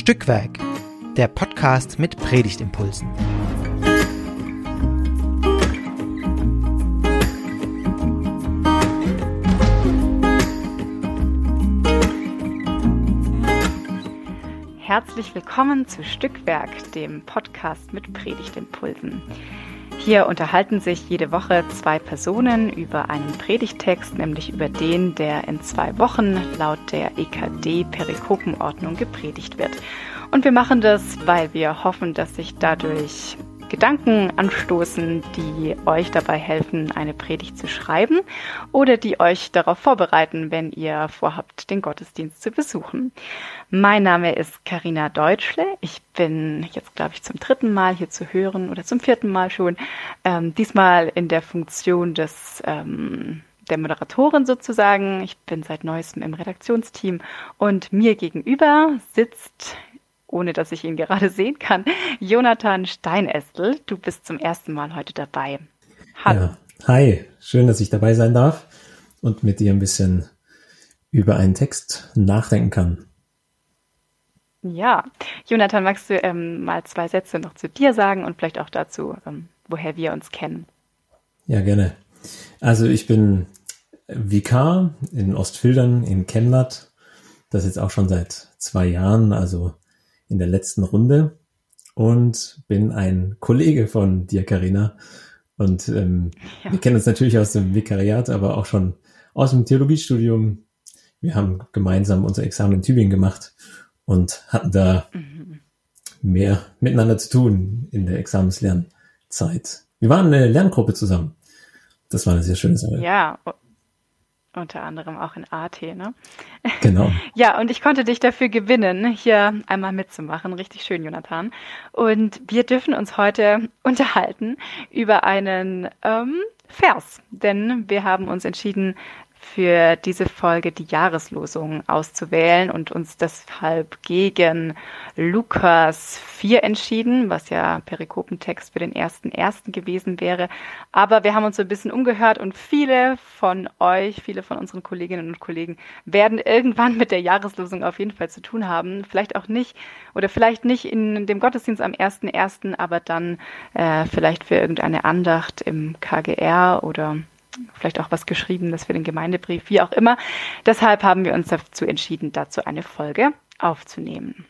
Stückwerk, der Podcast mit Predigtimpulsen. Herzlich willkommen zu Stückwerk, dem Podcast mit Predigtimpulsen. Hier unterhalten sich jede Woche zwei Personen über einen Predigtext, nämlich über den, der in zwei Wochen laut der EKD Perikopenordnung gepredigt wird. Und wir machen das, weil wir hoffen, dass sich dadurch Gedanken anstoßen, die euch dabei helfen, eine Predigt zu schreiben oder die euch darauf vorbereiten, wenn ihr vorhabt, den Gottesdienst zu besuchen. Mein Name ist Karina Deutschle. Ich bin jetzt, glaube ich, zum dritten Mal hier zu hören oder zum vierten Mal schon. Ähm, diesmal in der Funktion des ähm, der Moderatorin sozusagen. Ich bin seit neuestem im Redaktionsteam und mir gegenüber sitzt ohne dass ich ihn gerade sehen kann. Jonathan Steinestel, du bist zum ersten Mal heute dabei. Hallo. Ja. Hi, schön, dass ich dabei sein darf und mit dir ein bisschen über einen Text nachdenken kann. Ja, Jonathan, magst du ähm, mal zwei Sätze noch zu dir sagen und vielleicht auch dazu, ähm, woher wir uns kennen? Ja, gerne. Also ich bin Vikar in Ostfildern in Chemnat. Das jetzt auch schon seit zwei Jahren, also in der letzten Runde und bin ein Kollege von dir, Carina. Und ähm, ja. wir kennen uns natürlich aus dem Vikariat, aber auch schon aus dem Theologiestudium. Wir haben gemeinsam unser Examen in Tübingen gemacht und hatten da mhm. mehr miteinander zu tun in der Examenslernzeit. Wir waren eine Lerngruppe zusammen. Das war eine sehr schöne Sache. Ja, unter anderem auch in AT, ne? Genau. ja, und ich konnte dich dafür gewinnen, hier einmal mitzumachen. Richtig schön, Jonathan. Und wir dürfen uns heute unterhalten über einen ähm, Vers, denn wir haben uns entschieden, für diese Folge die Jahreslosung auszuwählen und uns deshalb gegen Lukas 4 entschieden, was ja Perikopentext für den ersten ersten gewesen wäre. Aber wir haben uns so ein bisschen umgehört und viele von euch, viele von unseren Kolleginnen und Kollegen werden irgendwann mit der Jahreslosung auf jeden Fall zu tun haben. Vielleicht auch nicht oder vielleicht nicht in dem Gottesdienst am ersten ersten, aber dann äh, vielleicht für irgendeine Andacht im KGR oder vielleicht auch was Geschriebenes für den Gemeindebrief, wie auch immer. Deshalb haben wir uns dazu entschieden, dazu eine Folge aufzunehmen.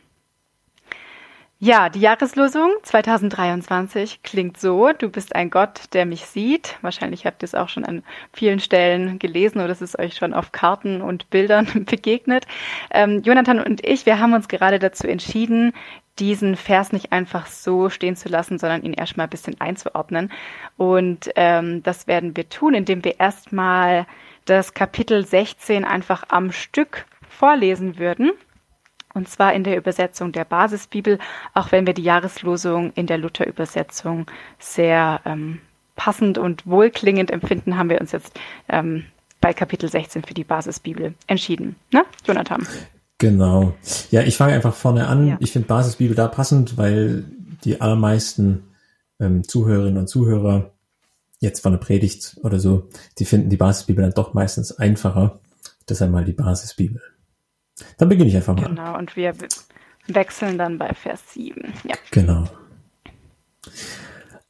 Ja, die Jahreslosung 2023 klingt so, du bist ein Gott, der mich sieht. Wahrscheinlich habt ihr es auch schon an vielen Stellen gelesen oder es ist euch schon auf Karten und Bildern begegnet. Ähm, Jonathan und ich, wir haben uns gerade dazu entschieden, diesen Vers nicht einfach so stehen zu lassen, sondern ihn erstmal ein bisschen einzuordnen. Und ähm, das werden wir tun, indem wir erstmal das Kapitel 16 einfach am Stück vorlesen würden. Und zwar in der Übersetzung der Basisbibel, auch wenn wir die Jahreslosung in der Luther-Übersetzung sehr ähm, passend und wohlklingend empfinden, haben wir uns jetzt ähm, bei Kapitel 16 für die Basisbibel entschieden. Ne, Jonathan? Genau. Ja, ich fange einfach vorne an. Ja. Ich finde Basisbibel da passend, weil die allermeisten ähm, Zuhörerinnen und Zuhörer jetzt von der Predigt oder so, die finden die Basisbibel dann doch meistens einfacher. Deshalb mal die Basisbibel. Dann beginne ich einfach mal. Genau, und wir wechseln dann bei Vers 7. Ja. Genau.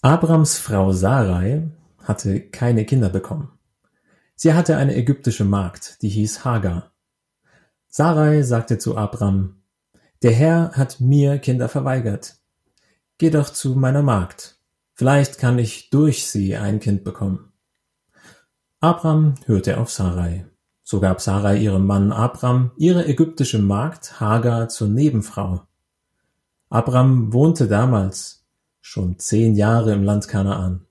Abrams Frau Sarai hatte keine Kinder bekommen. Sie hatte eine ägyptische Magd, die hieß Hagar. Sarai sagte zu Abram, Der Herr hat mir Kinder verweigert. Geh doch zu meiner Magd. Vielleicht kann ich durch sie ein Kind bekommen. Abram hörte auf Sarai. So gab Sarai ihrem Mann Abram ihre ägyptische Magd Hagar zur Nebenfrau. Abram wohnte damals schon zehn Jahre im Land Kanaan.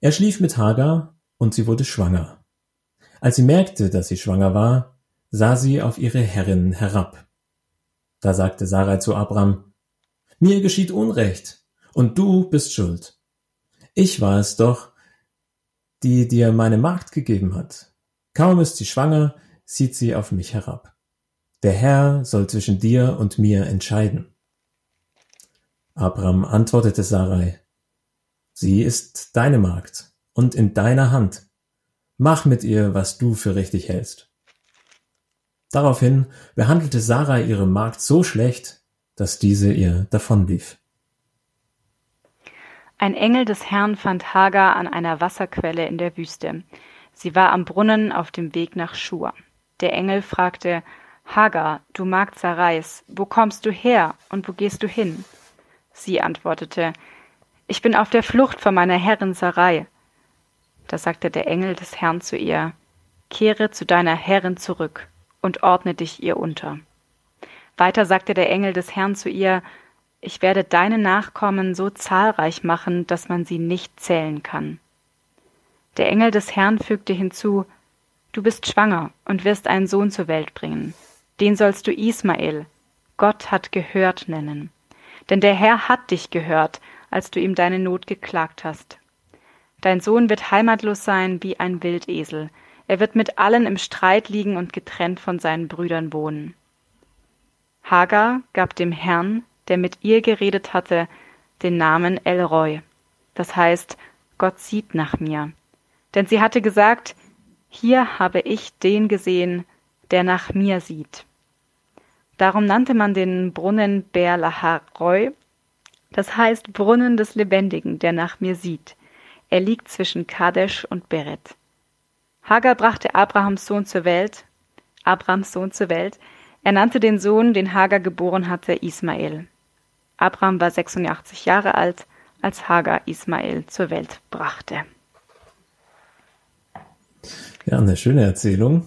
Er schlief mit Hagar und sie wurde schwanger. Als sie merkte, dass sie schwanger war, sah sie auf ihre Herrin herab. Da sagte Sarai zu Abram, Mir geschieht Unrecht, und du bist schuld. Ich war es doch, die dir meine Magd gegeben hat. Kaum ist sie schwanger, sieht sie auf mich herab. Der Herr soll zwischen dir und mir entscheiden. Abram antwortete Sarai, Sie ist deine Magd und in deiner Hand. Mach mit ihr, was du für richtig hältst. Daraufhin behandelte Sarai ihre Magd so schlecht, dass diese ihr davonlief. Ein Engel des Herrn fand Hagar an einer Wasserquelle in der Wüste. Sie war am Brunnen auf dem Weg nach Schur. Der Engel fragte, Hagar, du Magd Sarais, wo kommst du her und wo gehst du hin? Sie antwortete, Ich bin auf der Flucht vor meiner Herrin Sarai. Da sagte der Engel des Herrn zu ihr, Kehre zu deiner Herrin zurück und ordne dich ihr unter. Weiter sagte der Engel des Herrn zu ihr, Ich werde deine Nachkommen so zahlreich machen, dass man sie nicht zählen kann. Der Engel des Herrn fügte hinzu, Du bist schwanger und wirst einen Sohn zur Welt bringen. Den sollst du Ismael, Gott hat gehört nennen. Denn der Herr hat dich gehört, als du ihm deine Not geklagt hast. Dein Sohn wird heimatlos sein wie ein Wildesel. Er wird mit allen im Streit liegen und getrennt von seinen Brüdern wohnen. Hagar gab dem Herrn, der mit ihr geredet hatte, den Namen Elroy. Das heißt, Gott sieht nach mir. Denn sie hatte gesagt, hier habe ich den gesehen, der nach mir sieht. Darum nannte man den Brunnen Ber Laharoy, das heißt Brunnen des Lebendigen, der nach mir sieht. Er liegt zwischen Kadesh und Beret. Hagar brachte Abrahams Sohn zur Welt, Abrams Sohn zur Welt. Er nannte den Sohn, den Hagar geboren hatte, Ismael. Abraham war 86 Jahre alt, als Hagar Ismael zur Welt brachte. Ja, eine schöne Erzählung.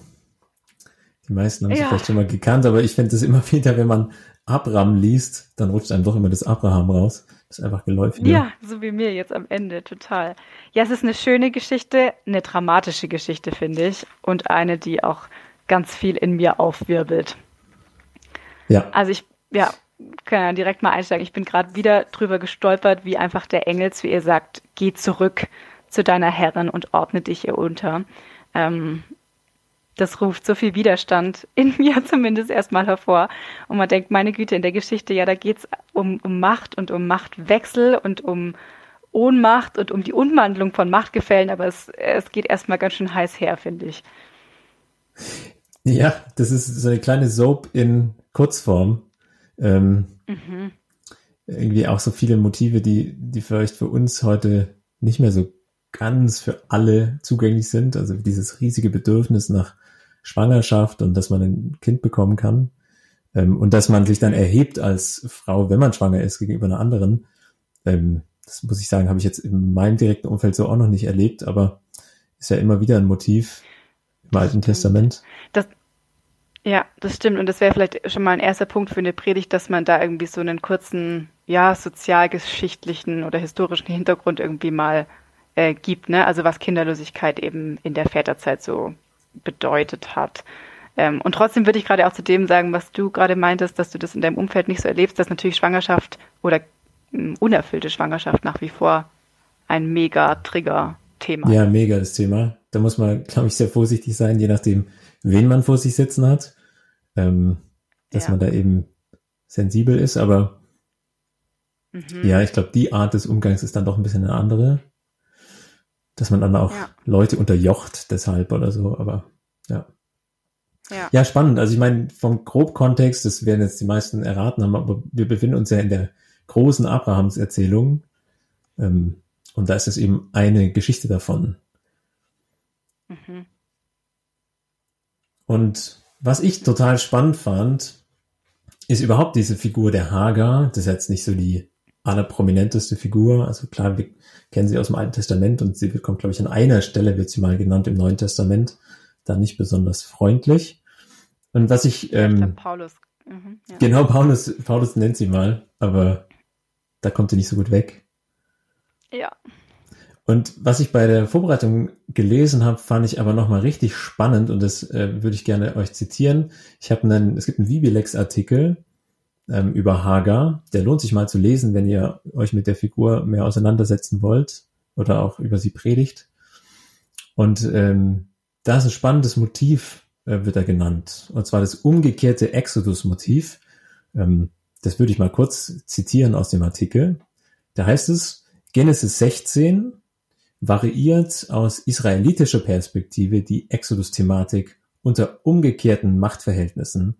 Die meisten haben ja. sie vielleicht schon mal gekannt, aber ich finde es immer wieder, wenn man Abraham liest, dann rutscht einem doch immer das Abraham raus. Ist einfach geläufig. Ja, so wie mir jetzt am Ende, total. Ja, es ist eine schöne Geschichte, eine dramatische Geschichte, finde ich. Und eine, die auch ganz viel in mir aufwirbelt. Ja. Also ich, ja, kann ja direkt mal einsteigen. Ich bin gerade wieder drüber gestolpert, wie einfach der Engel zu ihr sagt, geh zurück zu deiner Herrin und ordne dich ihr unter. Ähm, das ruft so viel Widerstand in mir zumindest erstmal hervor. Und man denkt, meine Güte, in der Geschichte, ja, da geht's um, um Macht und um Machtwechsel und um Ohnmacht und um die Umwandlung von Machtgefällen, aber es, es geht erstmal ganz schön heiß her, finde ich. Ja, das ist so eine kleine Soap in Kurzform. Ähm, mhm. Irgendwie auch so viele Motive, die, die vielleicht für uns heute nicht mehr so ganz für alle zugänglich sind. Also dieses riesige Bedürfnis nach Schwangerschaft und dass man ein Kind bekommen kann. Ähm, und dass man sich dann erhebt als Frau, wenn man schwanger ist, gegenüber einer anderen. Ähm, das muss ich sagen, habe ich jetzt in meinem direkten Umfeld so auch noch nicht erlebt, aber ist ja immer wieder ein Motiv im Alten Testament. Das, ja, das stimmt. Und das wäre vielleicht schon mal ein erster Punkt für eine Predigt, dass man da irgendwie so einen kurzen, ja, sozialgeschichtlichen oder historischen Hintergrund irgendwie mal äh, gibt, ne? Also was Kinderlosigkeit eben in der Väterzeit so bedeutet hat. Ähm, und trotzdem würde ich gerade auch zu dem sagen, was du gerade meintest, dass du das in deinem Umfeld nicht so erlebst, dass natürlich Schwangerschaft oder ähm, unerfüllte Schwangerschaft nach wie vor ein mega Trigger-Thema Ja, mega das Thema. Da muss man, glaube ich, sehr vorsichtig sein, je nachdem, wen man vor sich sitzen hat, ähm, dass ja. man da eben sensibel ist. Aber mhm. ja, ich glaube, die Art des Umgangs ist dann doch ein bisschen eine andere dass man dann auch ja. Leute unterjocht deshalb oder so, aber ja. Ja. ja, spannend. Also ich meine, vom Grobkontext, das werden jetzt die meisten erraten haben, aber wir befinden uns ja in der großen Abrahams-Erzählung. Ähm, und da ist es eben eine Geschichte davon. Mhm. Und was ich total spannend fand, ist überhaupt diese Figur der Hagar. Das ist jetzt nicht so die allerprominenteste Figur. Also klar, wir kennen sie aus dem Alten Testament und sie kommt, glaube ich, an einer Stelle wird sie mal genannt im Neuen Testament, da nicht besonders freundlich. Und was ich, ähm, ich Paulus. Mhm, ja. Genau, Paulus, Paulus nennt sie mal, aber da kommt sie nicht so gut weg. Ja. Und was ich bei der Vorbereitung gelesen habe, fand ich aber nochmal richtig spannend und das äh, würde ich gerne euch zitieren. Ich habe einen, es gibt einen Vibilex-Artikel, ähm, über Hagar. Der lohnt sich mal zu lesen, wenn ihr euch mit der Figur mehr auseinandersetzen wollt oder auch über sie predigt. Und ähm, da ist ein spannendes Motiv, äh, wird er genannt. Und zwar das umgekehrte Exodus-Motiv. Ähm, das würde ich mal kurz zitieren aus dem Artikel. Da heißt es, Genesis 16 variiert aus israelitischer Perspektive die Exodus-Thematik unter umgekehrten Machtverhältnissen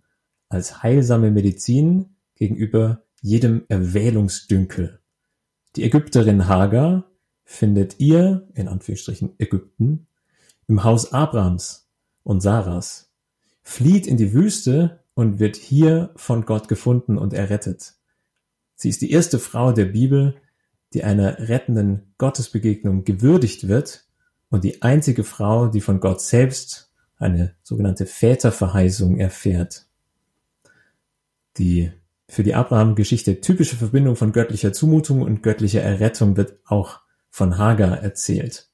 als heilsame Medizin gegenüber jedem Erwählungsdünkel. Die Ägypterin Hagar findet ihr, in Anführungsstrichen Ägypten, im Haus Abrams und Saras, flieht in die Wüste und wird hier von Gott gefunden und errettet. Sie ist die erste Frau der Bibel, die einer rettenden Gottesbegegnung gewürdigt wird und die einzige Frau, die von Gott selbst eine sogenannte Väterverheißung erfährt. Die für die Abraham-Geschichte typische Verbindung von göttlicher Zumutung und göttlicher Errettung wird auch von Hagar erzählt.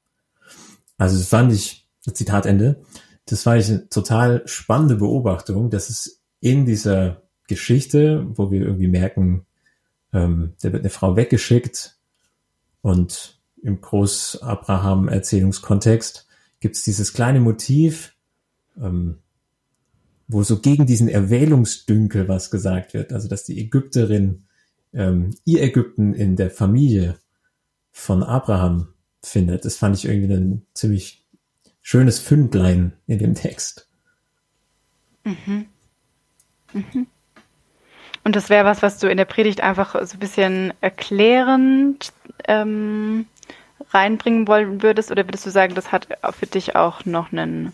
Also das fand ich, Zitat Ende, das war ich eine total spannende Beobachtung, dass es in dieser Geschichte, wo wir irgendwie merken, ähm, da wird eine Frau weggeschickt und im Groß-Abraham-Erzählungskontext gibt es dieses kleine Motiv, ähm, wo so gegen diesen Erwählungsdünkel was gesagt wird, also dass die Ägypterin ähm, ihr Ägypten in der Familie von Abraham findet. Das fand ich irgendwie ein ziemlich schönes Fündlein in dem Text. Mhm. Mhm. Und das wäre was, was du in der Predigt einfach so ein bisschen erklärend ähm, reinbringen wollen würdest, oder würdest du sagen, das hat für dich auch noch einen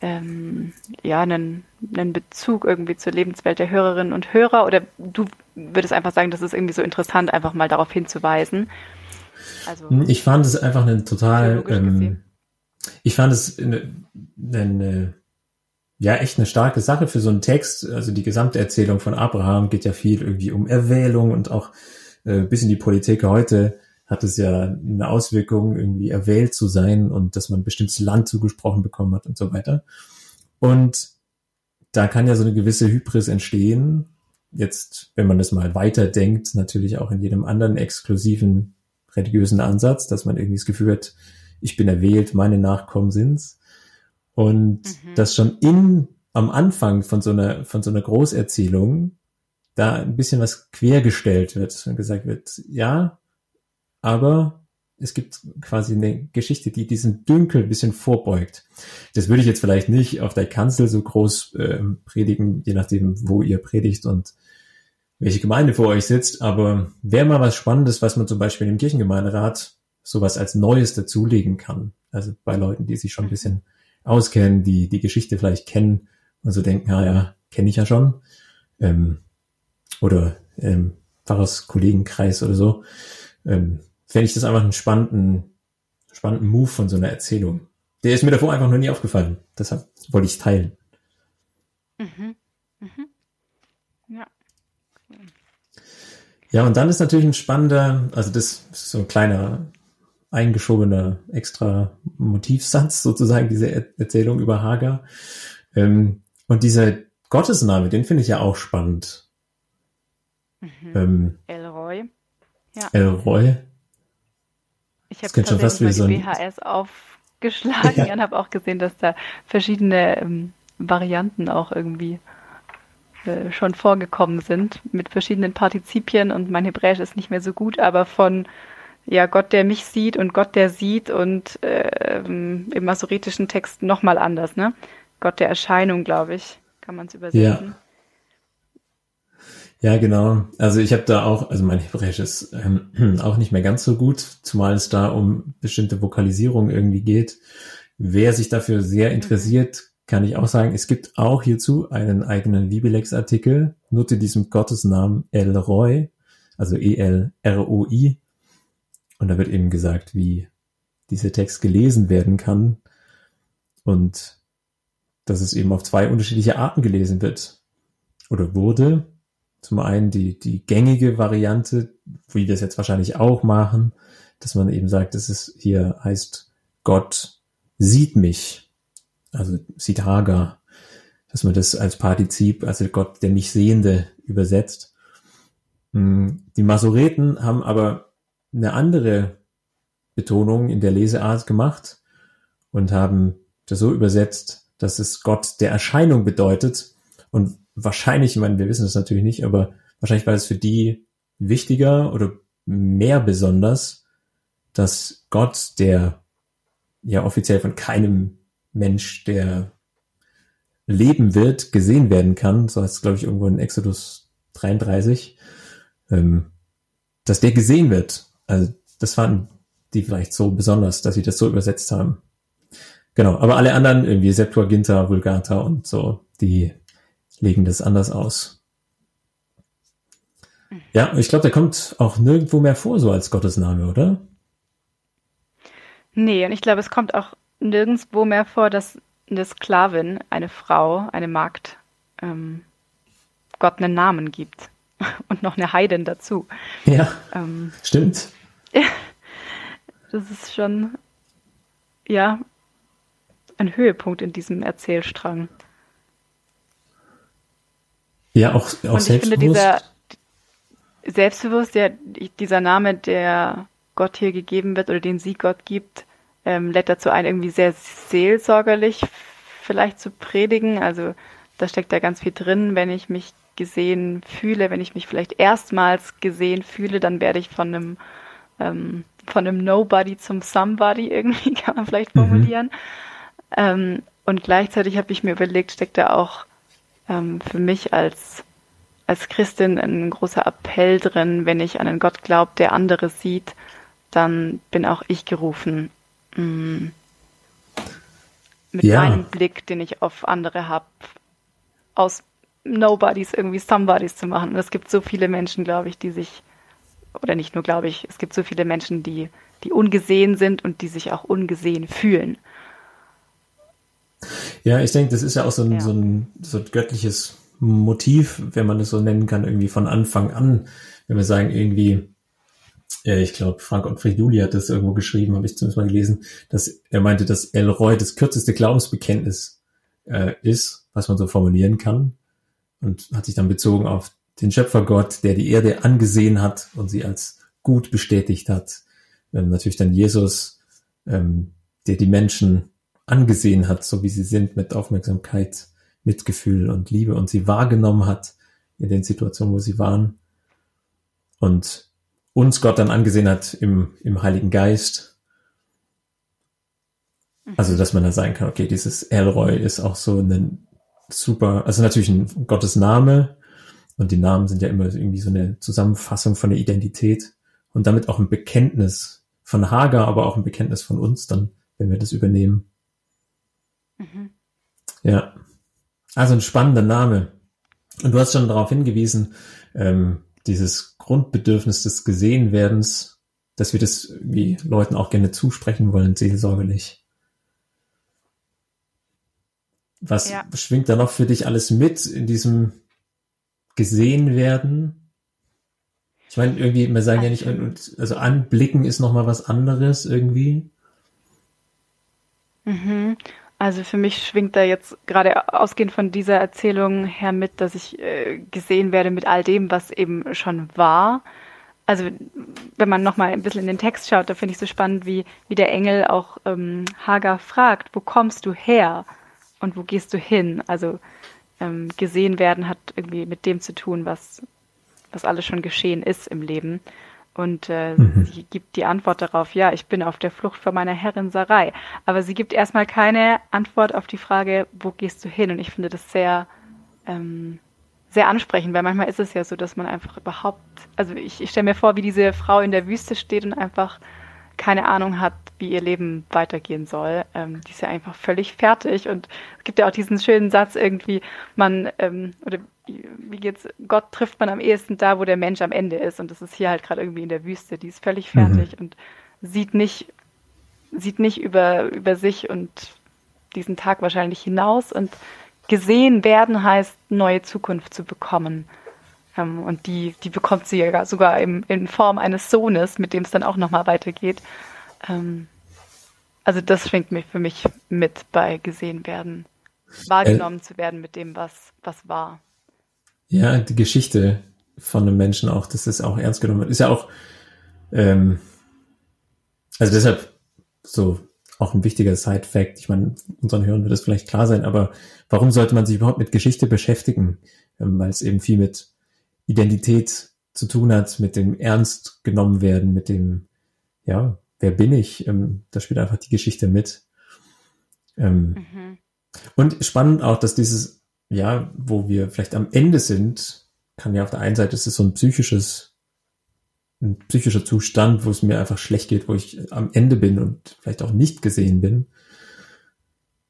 ähm, ja, einen, einen Bezug irgendwie zur Lebenswelt der Hörerinnen und Hörer? Oder du würdest einfach sagen, das ist irgendwie so interessant, einfach mal darauf hinzuweisen? Also, ich fand es einfach eine total, ähm, ich fand es eine, eine, ja, echt eine starke Sache für so einen Text. Also die gesamte Erzählung von Abraham geht ja viel irgendwie um Erwählung und auch äh, bis in die Politik heute hat es ja eine Auswirkung, irgendwie erwählt zu sein und dass man ein bestimmtes Land zugesprochen bekommen hat und so weiter. Und da kann ja so eine gewisse Hybris entstehen. Jetzt, wenn man das mal weiterdenkt, natürlich auch in jedem anderen exklusiven religiösen Ansatz, dass man irgendwie das Gefühl hat, ich bin erwählt, meine Nachkommen sind's. Und mhm. das schon in, am Anfang von so einer, von so einer Großerzählung da ein bisschen was quergestellt wird und gesagt wird, ja, aber es gibt quasi eine Geschichte, die diesen Dünkel ein bisschen vorbeugt. Das würde ich jetzt vielleicht nicht auf der Kanzel so groß äh, predigen, je nachdem, wo ihr predigt und welche Gemeinde vor euch sitzt, aber wäre mal was Spannendes, was man zum Beispiel im Kirchengemeinderat sowas als Neues dazulegen kann. Also bei Leuten, die sich schon ein bisschen auskennen, die die Geschichte vielleicht kennen und so denken, ja, ja, kenne ich ja schon. Ähm, oder ähm, Pfarrerskollegenkreis oder so. Ähm, fände ich das einfach einen spannenden, spannenden Move von so einer Erzählung. Der ist mir davor einfach noch nie aufgefallen. Deshalb wollte ich teilen. Mhm. Mhm. Ja. Ja, und dann ist natürlich ein spannender, also das ist so ein kleiner eingeschobener extra Motivsatz sozusagen, diese er Erzählung über Hagar. Ähm, und dieser Gottesname, den finde ich ja auch spannend. Mhm. Ähm, Elroy. Ja. Elroy. Ich habe tatsächlich mal die BHS aufgeschlagen ja. und habe auch gesehen, dass da verschiedene ähm, Varianten auch irgendwie äh, schon vorgekommen sind mit verschiedenen Partizipien und mein Hebräisch ist nicht mehr so gut, aber von ja Gott, der mich sieht und Gott, der sieht und äh, im masoretischen Text nochmal anders, ne? Gott der Erscheinung, glaube ich, kann man es übersetzen. Ja. Ja, genau. Also ich habe da auch, also mein Hebräisch ist ähm, auch nicht mehr ganz so gut, zumal es da um bestimmte Vokalisierung irgendwie geht. Wer sich dafür sehr interessiert, kann ich auch sagen, es gibt auch hierzu einen eigenen Libilex-Artikel, nur zu diesem Gottesnamen El Roy, also E-L-R-O-I. Und da wird eben gesagt, wie dieser Text gelesen werden kann und dass es eben auf zwei unterschiedliche Arten gelesen wird oder wurde. Zum einen die, die gängige Variante, wie wir es jetzt wahrscheinlich auch machen, dass man eben sagt, es hier heißt, Gott sieht mich, also sieht Hagar, dass man das als Partizip, also Gott, der mich Sehende übersetzt. Hm, die Masoreten haben aber eine andere Betonung in der Leseart gemacht und haben das so übersetzt, dass es Gott der Erscheinung bedeutet. Und wahrscheinlich, ich meine, wir wissen das natürlich nicht, aber wahrscheinlich war es für die wichtiger oder mehr besonders, dass Gott, der ja offiziell von keinem Mensch, der leben wird, gesehen werden kann. So heißt es, glaube ich, irgendwo in Exodus 33. ähm, dass der gesehen wird. Also das fanden die vielleicht so besonders, dass sie das so übersetzt haben. Genau, aber alle anderen, irgendwie Septuaginta, Vulgata und so, die legen das anders aus. Ja, ich glaube, der kommt auch nirgendwo mehr vor, so als Gottesname, oder? Nee, und ich glaube, es kommt auch nirgendwo mehr vor, dass eine Sklavin, eine Frau, eine Magd, ähm, Gott einen Namen gibt. Und noch eine Heidin dazu. Ja, ähm, stimmt. Das ist schon, ja, ein Höhepunkt in diesem Erzählstrang. Ja, auch, auch Und ich finde dieser selbstbewusst, ja, dieser Name, der Gott hier gegeben wird oder den sie Gott gibt, ähm, lädt dazu ein, irgendwie sehr seelsorgerlich vielleicht zu predigen. Also da steckt da ganz viel drin. Wenn ich mich gesehen fühle, wenn ich mich vielleicht erstmals gesehen fühle, dann werde ich von einem ähm, von einem Nobody zum Somebody irgendwie, kann man vielleicht mhm. formulieren. Mhm. Ähm, und gleichzeitig habe ich mir überlegt, steckt da auch ähm, für mich als, als Christin ein großer Appell drin, wenn ich an einen Gott glaube, der andere sieht, dann bin auch ich gerufen, mm, mit ja. meinem Blick, den ich auf andere habe, aus Nobodies irgendwie Somebodies zu machen. Und es gibt so viele Menschen, glaube ich, die sich, oder nicht nur glaube ich, es gibt so viele Menschen, die, die ungesehen sind und die sich auch ungesehen fühlen. Ja, ich denke, das ist ja auch so ein, ja. so ein, so ein göttliches Motiv, wenn man es so nennen kann, irgendwie von Anfang an. Wenn wir sagen, irgendwie, äh, ich glaube, Frank und Juli hat das irgendwo geschrieben, habe ich zumindest mal gelesen, dass er meinte, dass Elroy das kürzeste Glaubensbekenntnis äh, ist, was man so formulieren kann. Und hat sich dann bezogen auf den Schöpfergott, der die Erde angesehen hat und sie als gut bestätigt hat. Ähm, natürlich dann Jesus, ähm, der die Menschen angesehen hat, so wie sie sind, mit Aufmerksamkeit, Mitgefühl und Liebe und sie wahrgenommen hat in den Situationen, wo sie waren und uns Gott dann angesehen hat im, im Heiligen Geist. Also, dass man da sagen kann, okay, dieses Elroy ist auch so ein super, also natürlich ein Gottesname und die Namen sind ja immer irgendwie so eine Zusammenfassung von der Identität und damit auch ein Bekenntnis von Hager, aber auch ein Bekenntnis von uns dann, wenn wir das übernehmen. Mhm. Ja. Also ein spannender Name. Und du hast schon darauf hingewiesen, ähm, dieses Grundbedürfnis des Gesehenwerdens, dass wir das wie Leuten auch gerne zusprechen wollen, seelsorgerlich. Was ja. schwingt da noch für dich alles mit in diesem Gesehenwerden? Ich meine, irgendwie, wir sagen ja nicht, also anblicken ist nochmal was anderes irgendwie. Mhm. Also für mich schwingt da jetzt gerade ausgehend von dieser Erzählung her mit, dass ich äh, gesehen werde mit all dem, was eben schon war. Also wenn man nochmal ein bisschen in den Text schaut, da finde ich so spannend, wie, wie der Engel auch ähm, Hagar fragt, wo kommst du her und wo gehst du hin? Also ähm, gesehen werden hat irgendwie mit dem zu tun, was, was alles schon geschehen ist im Leben. Und äh, mhm. sie gibt die Antwort darauf, ja, ich bin auf der Flucht vor meiner Herrin Sarai. Aber sie gibt erstmal keine Antwort auf die Frage, wo gehst du hin? Und ich finde das sehr, ähm, sehr ansprechend, weil manchmal ist es ja so, dass man einfach überhaupt, also ich, ich stelle mir vor, wie diese Frau in der Wüste steht und einfach keine Ahnung hat, wie ihr Leben weitergehen soll. Ähm, die ist ja einfach völlig fertig. Und es gibt ja auch diesen schönen Satz irgendwie, man, ähm, oder wie geht's, Gott trifft man am ehesten da, wo der Mensch am Ende ist. Und das ist hier halt gerade irgendwie in der Wüste. Die ist völlig fertig mhm. und sieht nicht, sieht nicht über, über sich und diesen Tag wahrscheinlich hinaus. Und gesehen werden heißt, neue Zukunft zu bekommen. Ähm, und die, die bekommt sie ja sogar im, in Form eines Sohnes, mit dem es dann auch nochmal weitergeht. Ähm, also das schwingt mich für mich mit bei gesehen werden, wahrgenommen äh, zu werden mit dem, was, was war. Ja, die Geschichte von einem Menschen auch, dass das auch ernst genommen wird, ist ja auch, ähm, also deshalb so auch ein wichtiger Side-Fact. Ich meine, unseren Hörern wird das vielleicht klar sein, aber warum sollte man sich überhaupt mit Geschichte beschäftigen? Ähm, weil es eben viel mit Identität zu tun hat, mit dem Ernst genommen werden, mit dem, ja, wer bin ich? Ähm, da spielt einfach die Geschichte mit. Ähm, mhm. Und spannend auch, dass dieses ja, wo wir vielleicht am Ende sind, kann ja auf der einen Seite ist es so ein psychisches ein psychischer Zustand, wo es mir einfach schlecht geht, wo ich am Ende bin und vielleicht auch nicht gesehen bin.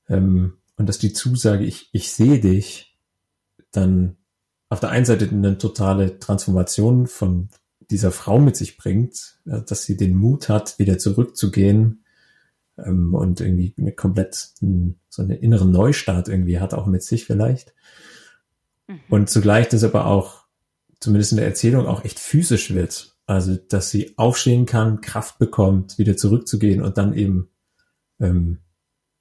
Ähm, und dass die Zusage, ich, ich sehe dich, dann auf der einen Seite eine totale Transformation von dieser Frau mit sich bringt, dass sie den Mut hat, wieder zurückzugehen ähm, und irgendwie eine komplett so einen inneren Neustart irgendwie hat, auch mit sich vielleicht. Mhm. Und zugleich das aber auch, zumindest in der Erzählung, auch echt physisch wird. Also, dass sie aufstehen kann, Kraft bekommt, wieder zurückzugehen und dann eben ähm,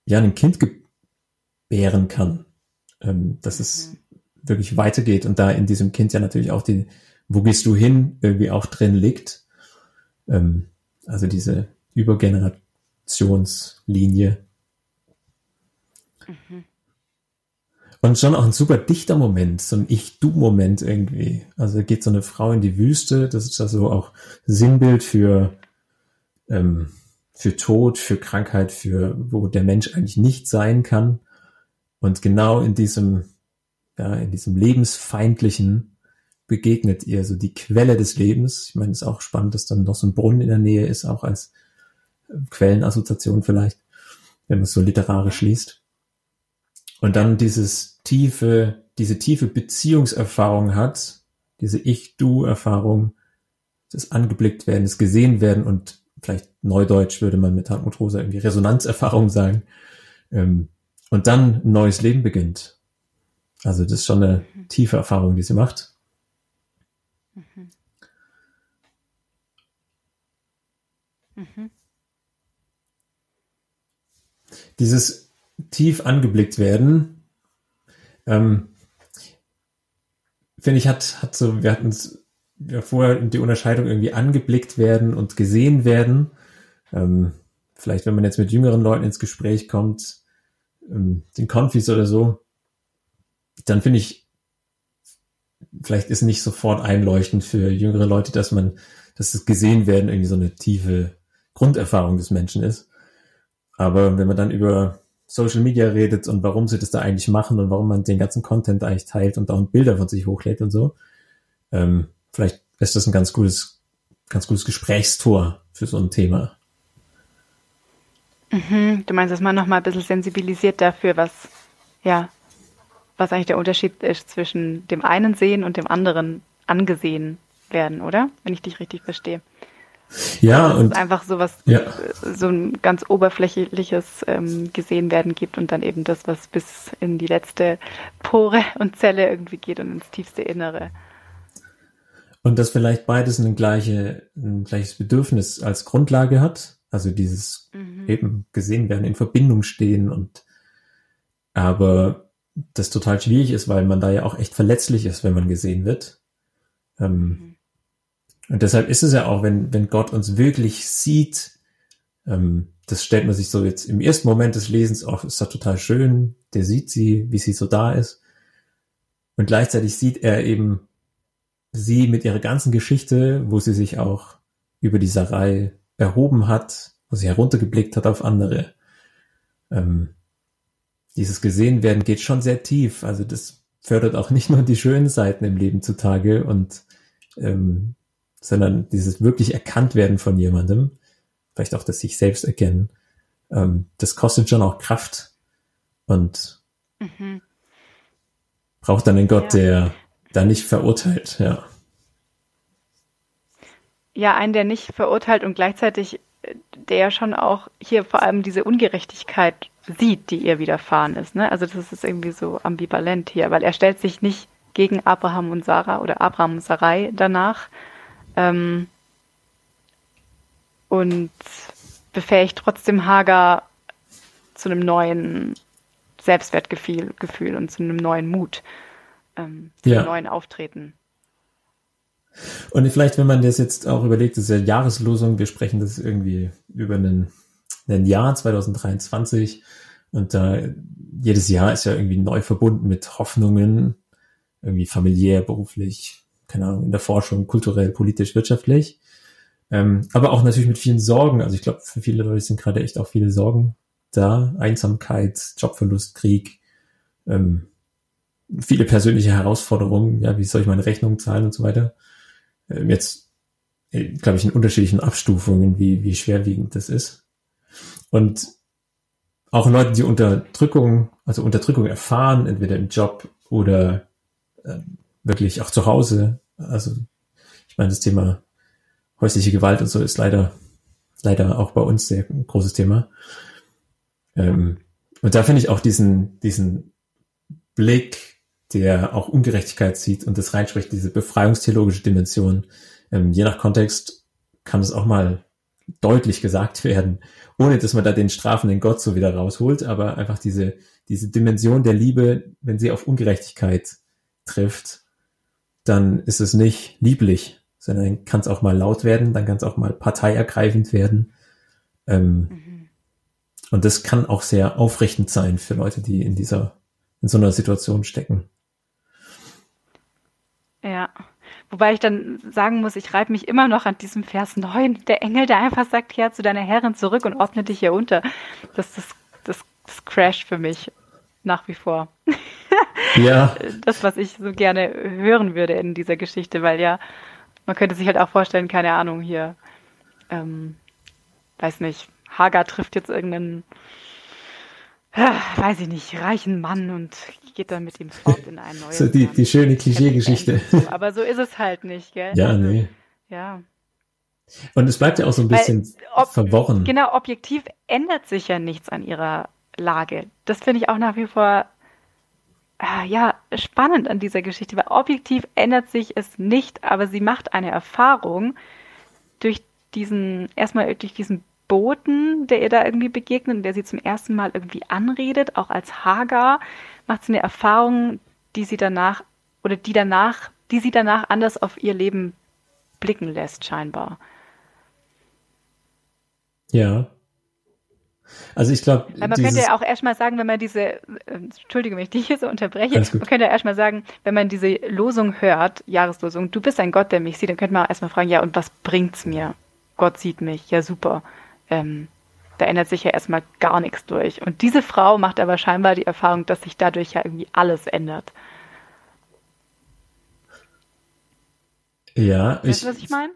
ja ein Kind gebären kann. Ähm, dass es mhm. wirklich weitergeht und da in diesem Kind ja natürlich auch die, wo gehst du hin, irgendwie auch drin liegt. Ähm, also diese Übergenerationslinie. Mhm. Und schon auch ein super dichter Moment, so ein Ich-Du-Moment irgendwie. Also geht so eine Frau in die Wüste, das ist also auch Sinnbild für, ähm, für Tod, für Krankheit, für wo der Mensch eigentlich nicht sein kann. Und genau in diesem, ja, in diesem lebensfeindlichen begegnet ihr so die Quelle des Lebens. Ich meine, es ist auch spannend, dass dann noch so ein Brunnen in der Nähe ist, auch als Quellenassoziation vielleicht, wenn man es so literarisch liest. Und dann dieses tiefe, diese tiefe Beziehungserfahrung hat, diese Ich-Du-Erfahrung, das angeblickt werden, das gesehen werden und vielleicht neudeutsch würde man mit Hartmut Rosa irgendwie Resonanzerfahrung sagen. Ähm, und dann ein neues Leben beginnt. Also das ist schon eine mhm. tiefe Erfahrung, die sie macht. Mhm. Mhm. Dieses tief angeblickt werden, ähm, finde ich, hat, hat so, wir hatten ja vorher die Unterscheidung irgendwie angeblickt werden und gesehen werden. Ähm, vielleicht, wenn man jetzt mit jüngeren Leuten ins Gespräch kommt, ähm, den Konfis oder so, dann finde ich, vielleicht ist nicht sofort einleuchtend für jüngere Leute, dass man, dass das gesehen werden irgendwie so eine tiefe Grunderfahrung des Menschen ist. Aber wenn man dann über Social Media redet und warum sie das da eigentlich machen und warum man den ganzen Content eigentlich teilt und auch Bilder von sich hochlädt und so. Ähm, vielleicht ist das ein ganz gutes, ganz gutes Gesprächstor für so ein Thema. Mhm, du meinst, dass man nochmal ein bisschen sensibilisiert dafür, was, ja, was eigentlich der Unterschied ist zwischen dem einen Sehen und dem anderen angesehen werden, oder? Wenn ich dich richtig verstehe. Ja, dass und es einfach sowas, ja. so ein ganz oberflächliches ähm, gesehen werden gibt und dann eben das, was bis in die letzte Pore und Zelle irgendwie geht und ins tiefste Innere. Und dass vielleicht beides ein, gleiche, ein gleiches Bedürfnis als Grundlage hat, also dieses mhm. eben gesehen werden, in Verbindung stehen und aber das total schwierig ist, weil man da ja auch echt verletzlich ist, wenn man gesehen wird. Ähm, mhm und deshalb ist es ja auch, wenn, wenn Gott uns wirklich sieht, ähm, das stellt man sich so jetzt im ersten Moment des Lesens auch, ist doch total schön, der sieht sie, wie sie so da ist. Und gleichzeitig sieht er eben sie mit ihrer ganzen Geschichte, wo sie sich auch über die Sarai erhoben hat, wo sie heruntergeblickt hat auf andere. Ähm, dieses gesehen werden geht schon sehr tief. Also das fördert auch nicht nur die schönen Seiten im Leben zutage und ähm, sondern dieses wirklich erkannt werden von jemandem, vielleicht auch das sich selbst erkennen, ähm, das kostet schon auch Kraft und mhm. braucht dann einen Gott, ja. der da nicht verurteilt, ja. Ja, einen, der nicht verurteilt und gleichzeitig äh, der schon auch hier vor allem diese Ungerechtigkeit sieht, die ihr widerfahren ist. Ne? Also das ist irgendwie so ambivalent hier, weil er stellt sich nicht gegen Abraham und Sarah oder Abraham und Sarai danach, ähm, und befähigt trotzdem Hager zu einem neuen Selbstwertgefühl Gefühl und zu einem neuen Mut, ähm, zu ja. einem neuen Auftreten. Und vielleicht, wenn man das jetzt auch überlegt, das ist ja Jahreslosung, wir sprechen das irgendwie über einen, einen Jahr 2023 und da jedes Jahr ist ja irgendwie neu verbunden mit Hoffnungen, irgendwie familiär, beruflich, keine Ahnung, in der Forschung, kulturell, politisch, wirtschaftlich. Ähm, aber auch natürlich mit vielen Sorgen. Also ich glaube, für viele Leute sind gerade echt auch viele Sorgen da. Einsamkeit, Jobverlust, Krieg, ähm, viele persönliche Herausforderungen. Ja, wie soll ich meine Rechnung zahlen und so weiter. Ähm, jetzt äh, glaube ich, in unterschiedlichen Abstufungen, wie, wie schwerwiegend das ist. Und auch Leute, die Unterdrückung, also Unterdrückung erfahren, entweder im Job oder äh, wirklich auch zu Hause. Also ich meine, das Thema häusliche Gewalt und so ist leider, leider auch bei uns sehr großes Thema. Ähm, und da finde ich auch diesen, diesen Blick, der auch Ungerechtigkeit sieht und das reinspricht, diese befreiungstheologische Dimension. Ähm, je nach Kontext kann es auch mal deutlich gesagt werden, ohne dass man da den strafenden Gott so wieder rausholt, aber einfach diese, diese Dimension der Liebe, wenn sie auf Ungerechtigkeit trifft, dann ist es nicht lieblich, sondern kann es auch mal laut werden, dann kann es auch mal parteiergreifend werden. Ähm, mhm. Und das kann auch sehr aufrichtend sein für Leute, die in dieser, in so einer Situation stecken. Ja. Wobei ich dann sagen muss, ich reibe mich immer noch an diesem Vers 9. Der Engel, der einfach sagt, kehr zu deiner Herrin zurück und ordne dich hier unter. Das, das, das, das crasht für mich nach wie vor. Ja. Das, was ich so gerne hören würde in dieser Geschichte, weil ja, man könnte sich halt auch vorstellen, keine Ahnung, hier, ähm, weiß nicht, Hagar trifft jetzt irgendeinen, äh, weiß ich nicht, reichen Mann und geht dann mit ihm fort in ein neues So die, die schöne Klischeegeschichte. Aber so ist es halt nicht, gell? Ja, also, nee. Ja. Und es bleibt ja auch so ein bisschen Weil, ob, verworren. Genau, objektiv ändert sich ja nichts an ihrer Lage. Das finde ich auch nach wie vor äh, ja spannend an dieser Geschichte, weil objektiv ändert sich es nicht, aber sie macht eine Erfahrung durch diesen erstmal durch diesen Boten, der ihr da irgendwie begegnet und der sie zum ersten Mal irgendwie anredet, auch als Hagar, macht sie eine Erfahrung, die sie danach oder die danach, die sie danach anders auf ihr Leben blicken lässt, scheinbar. Ja. Also ich glaube. Man könnte ja auch erstmal sagen, wenn man diese, äh, entschuldige mich, die ich hier so unterbreche, man könnte ja erstmal sagen, wenn man diese Losung hört, Jahreslosung, du bist ein Gott, der mich sieht, dann könnte man auch erstmal fragen, ja, und was bringt's mir? Gott sieht mich, ja super ähm, da ändert sich ja erstmal gar nichts durch. Und diese Frau macht aber scheinbar die Erfahrung, dass sich dadurch ja irgendwie alles ändert. Ja, weißt ich, du, was ich meine?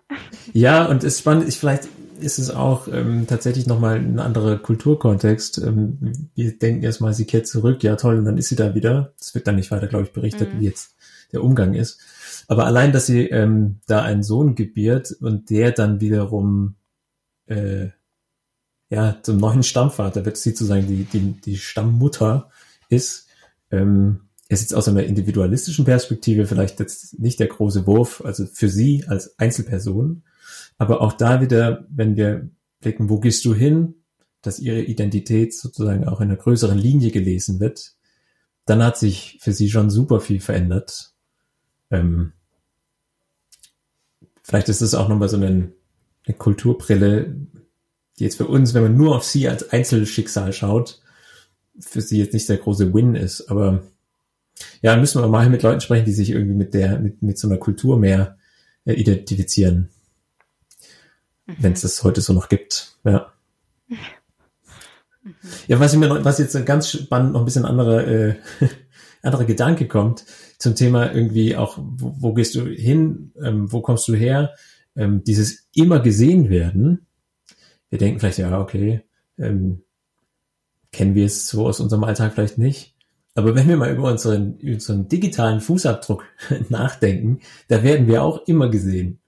Ja, und es ist spannend, ich, vielleicht ist es auch ähm, tatsächlich nochmal ein anderer Kulturkontext. Ähm, wir denken erstmal, sie kehrt zurück, ja toll, und dann ist sie da wieder. Es wird dann nicht weiter, glaube ich, berichtet, mhm. wie jetzt der Umgang ist. Aber allein, dass sie ähm, da einen Sohn gebiert und der dann wiederum äh, ja, zum neuen Stammvater wird sie sozusagen die, die, die Stammmutter ist, ähm, ist jetzt aus einer individualistischen Perspektive vielleicht jetzt nicht der große Wurf, also für sie als Einzelperson. Aber auch da wieder, wenn wir blicken, wo gehst du hin, dass ihre Identität sozusagen auch in einer größeren Linie gelesen wird, dann hat sich für sie schon super viel verändert. Ähm, vielleicht ist es auch nochmal so eine, eine Kulturbrille, die jetzt für uns, wenn man nur auf sie als Einzelschicksal schaut, für sie jetzt nicht der große Win ist. Aber ja, müssen wir mal mit Leuten sprechen, die sich irgendwie mit der, mit, mit so einer Kultur mehr äh, identifizieren. Mhm. Wenn es das heute so noch gibt. Ja. Mhm. Ja, was, mir noch, was jetzt ganz spannend noch ein bisschen anderer, äh, anderer Gedanke kommt zum Thema irgendwie auch, wo, wo gehst du hin, ähm, wo kommst du her, ähm, dieses immer gesehen werden, wir denken vielleicht, ja, okay, ähm, kennen wir es so aus unserem Alltag vielleicht nicht. Aber wenn wir mal über unseren, über unseren digitalen Fußabdruck nachdenken, da werden wir auch immer gesehen.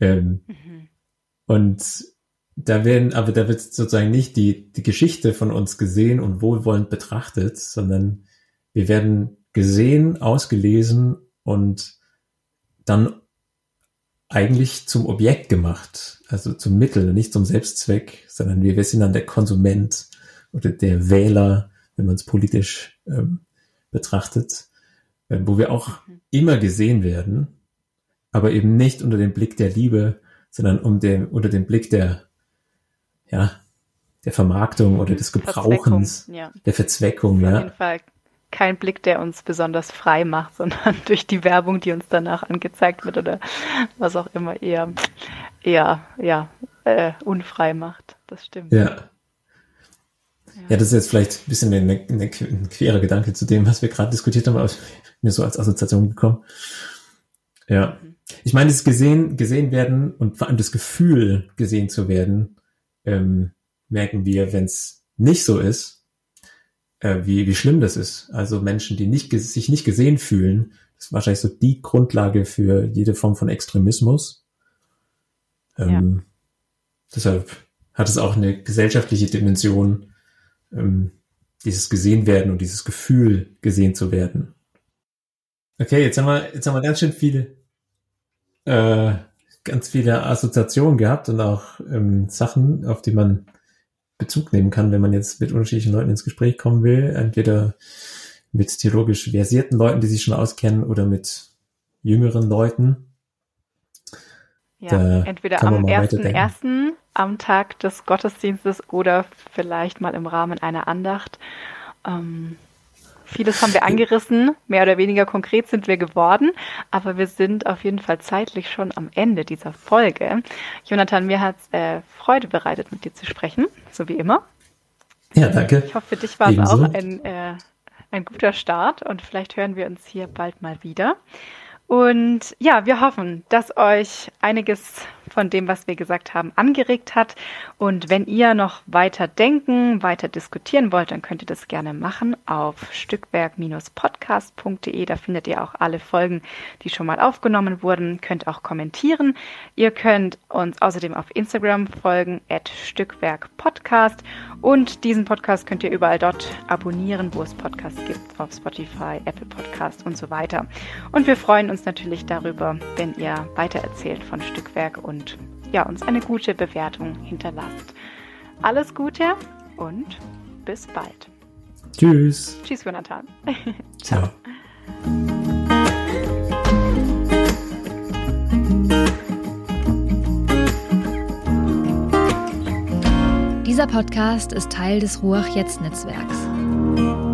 Ähm, mhm. Und da werden, aber da wird sozusagen nicht die, die Geschichte von uns gesehen und wohlwollend betrachtet, sondern wir werden gesehen, ausgelesen und dann eigentlich zum Objekt gemacht, also zum Mittel, nicht zum Selbstzweck, sondern wir, wir sind dann der Konsument oder der Wähler, wenn man es politisch ähm, betrachtet, äh, wo wir auch mhm. immer gesehen werden, aber eben nicht unter dem Blick der Liebe, sondern um den, unter dem Blick der, ja, der Vermarktung oder des Gebrauchens, ja. der Verzweckung. Auf jeden Fall kein Blick, der uns besonders frei macht, sondern durch die Werbung, die uns danach angezeigt wird oder was auch immer eher, eher ja, äh, unfrei macht. Das stimmt. Ja. Ja, das ist jetzt vielleicht ein bisschen eine, eine, ein querer Gedanke zu dem, was wir gerade diskutiert haben, aber mir so als Assoziation gekommen. Ja. Mhm. Ich meine, das gesehen, gesehen werden und vor allem das Gefühl, gesehen zu werden, ähm, merken wir, wenn es nicht so ist, äh, wie, wie schlimm das ist. Also Menschen, die nicht, sich nicht gesehen fühlen, das ist wahrscheinlich so die Grundlage für jede Form von Extremismus. Ähm, ja. Deshalb hat es auch eine gesellschaftliche Dimension, ähm, dieses gesehen werden und dieses Gefühl, gesehen zu werden. Okay, jetzt haben wir, jetzt haben wir ganz schön viele, äh, ganz viele Assoziationen gehabt und auch ähm, Sachen, auf die man Bezug nehmen kann, wenn man jetzt mit unterschiedlichen Leuten ins Gespräch kommen will. Entweder mit theologisch versierten Leuten, die sich schon auskennen, oder mit jüngeren Leuten. Ja, da entweder am 1.1., am Tag des Gottesdienstes oder vielleicht mal im Rahmen einer Andacht. Ähm, Vieles haben wir angerissen, mehr oder weniger konkret sind wir geworden, aber wir sind auf jeden Fall zeitlich schon am Ende dieser Folge. Jonathan, mir hat es äh, Freude bereitet, mit dir zu sprechen, so wie immer. Ja, danke. Ich hoffe, für dich war es auch ein, äh, ein guter Start und vielleicht hören wir uns hier bald mal wieder. Und ja, wir hoffen, dass euch einiges von dem, was wir gesagt haben, angeregt hat. Und wenn ihr noch weiter denken, weiter diskutieren wollt, dann könnt ihr das gerne machen auf stückwerk-podcast.de. Da findet ihr auch alle Folgen, die schon mal aufgenommen wurden. Könnt auch kommentieren. Ihr könnt uns außerdem auf Instagram folgen, at Stückwerkpodcast. Und diesen Podcast könnt ihr überall dort abonnieren, wo es Podcasts gibt, auf Spotify, Apple Podcast und so weiter. Und wir freuen uns natürlich darüber, wenn ihr weitererzählt von Stückwerk und und ja, uns eine gute Bewertung hinterlasst. Alles Gute und bis bald. Tschüss. Tschüss, Jonathan. Ciao. Dieser Podcast ist Teil des Ruach Jetzt Netzwerks.